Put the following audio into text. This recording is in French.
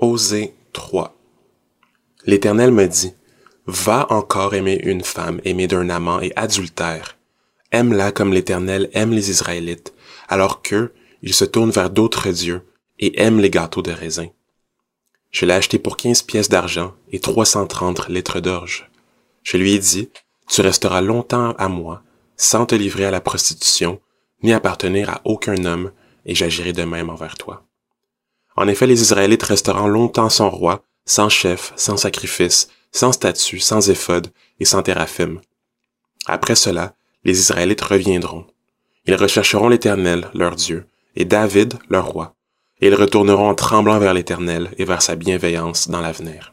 Osée 3. L'Éternel me dit, Va encore aimer une femme aimée d'un amant et adultère. Aime-la comme l'Éternel aime les Israélites, alors qu'eux, ils se tournent vers d'autres dieux et aiment les gâteaux de raisin. Je l'ai acheté pour quinze pièces d'argent et trois cent trente litres d'orge. Je lui ai dit, Tu resteras longtemps à moi, sans te livrer à la prostitution, ni appartenir à aucun homme, et j'agirai de même envers toi. En effet, les Israélites resteront longtemps sans roi, sans chef, sans sacrifice, sans statut, sans éphode et sans téraphim. Après cela, les Israélites reviendront. Ils rechercheront l'Éternel, leur Dieu, et David, leur roi, et ils retourneront en tremblant vers l'Éternel et vers sa bienveillance dans l'avenir.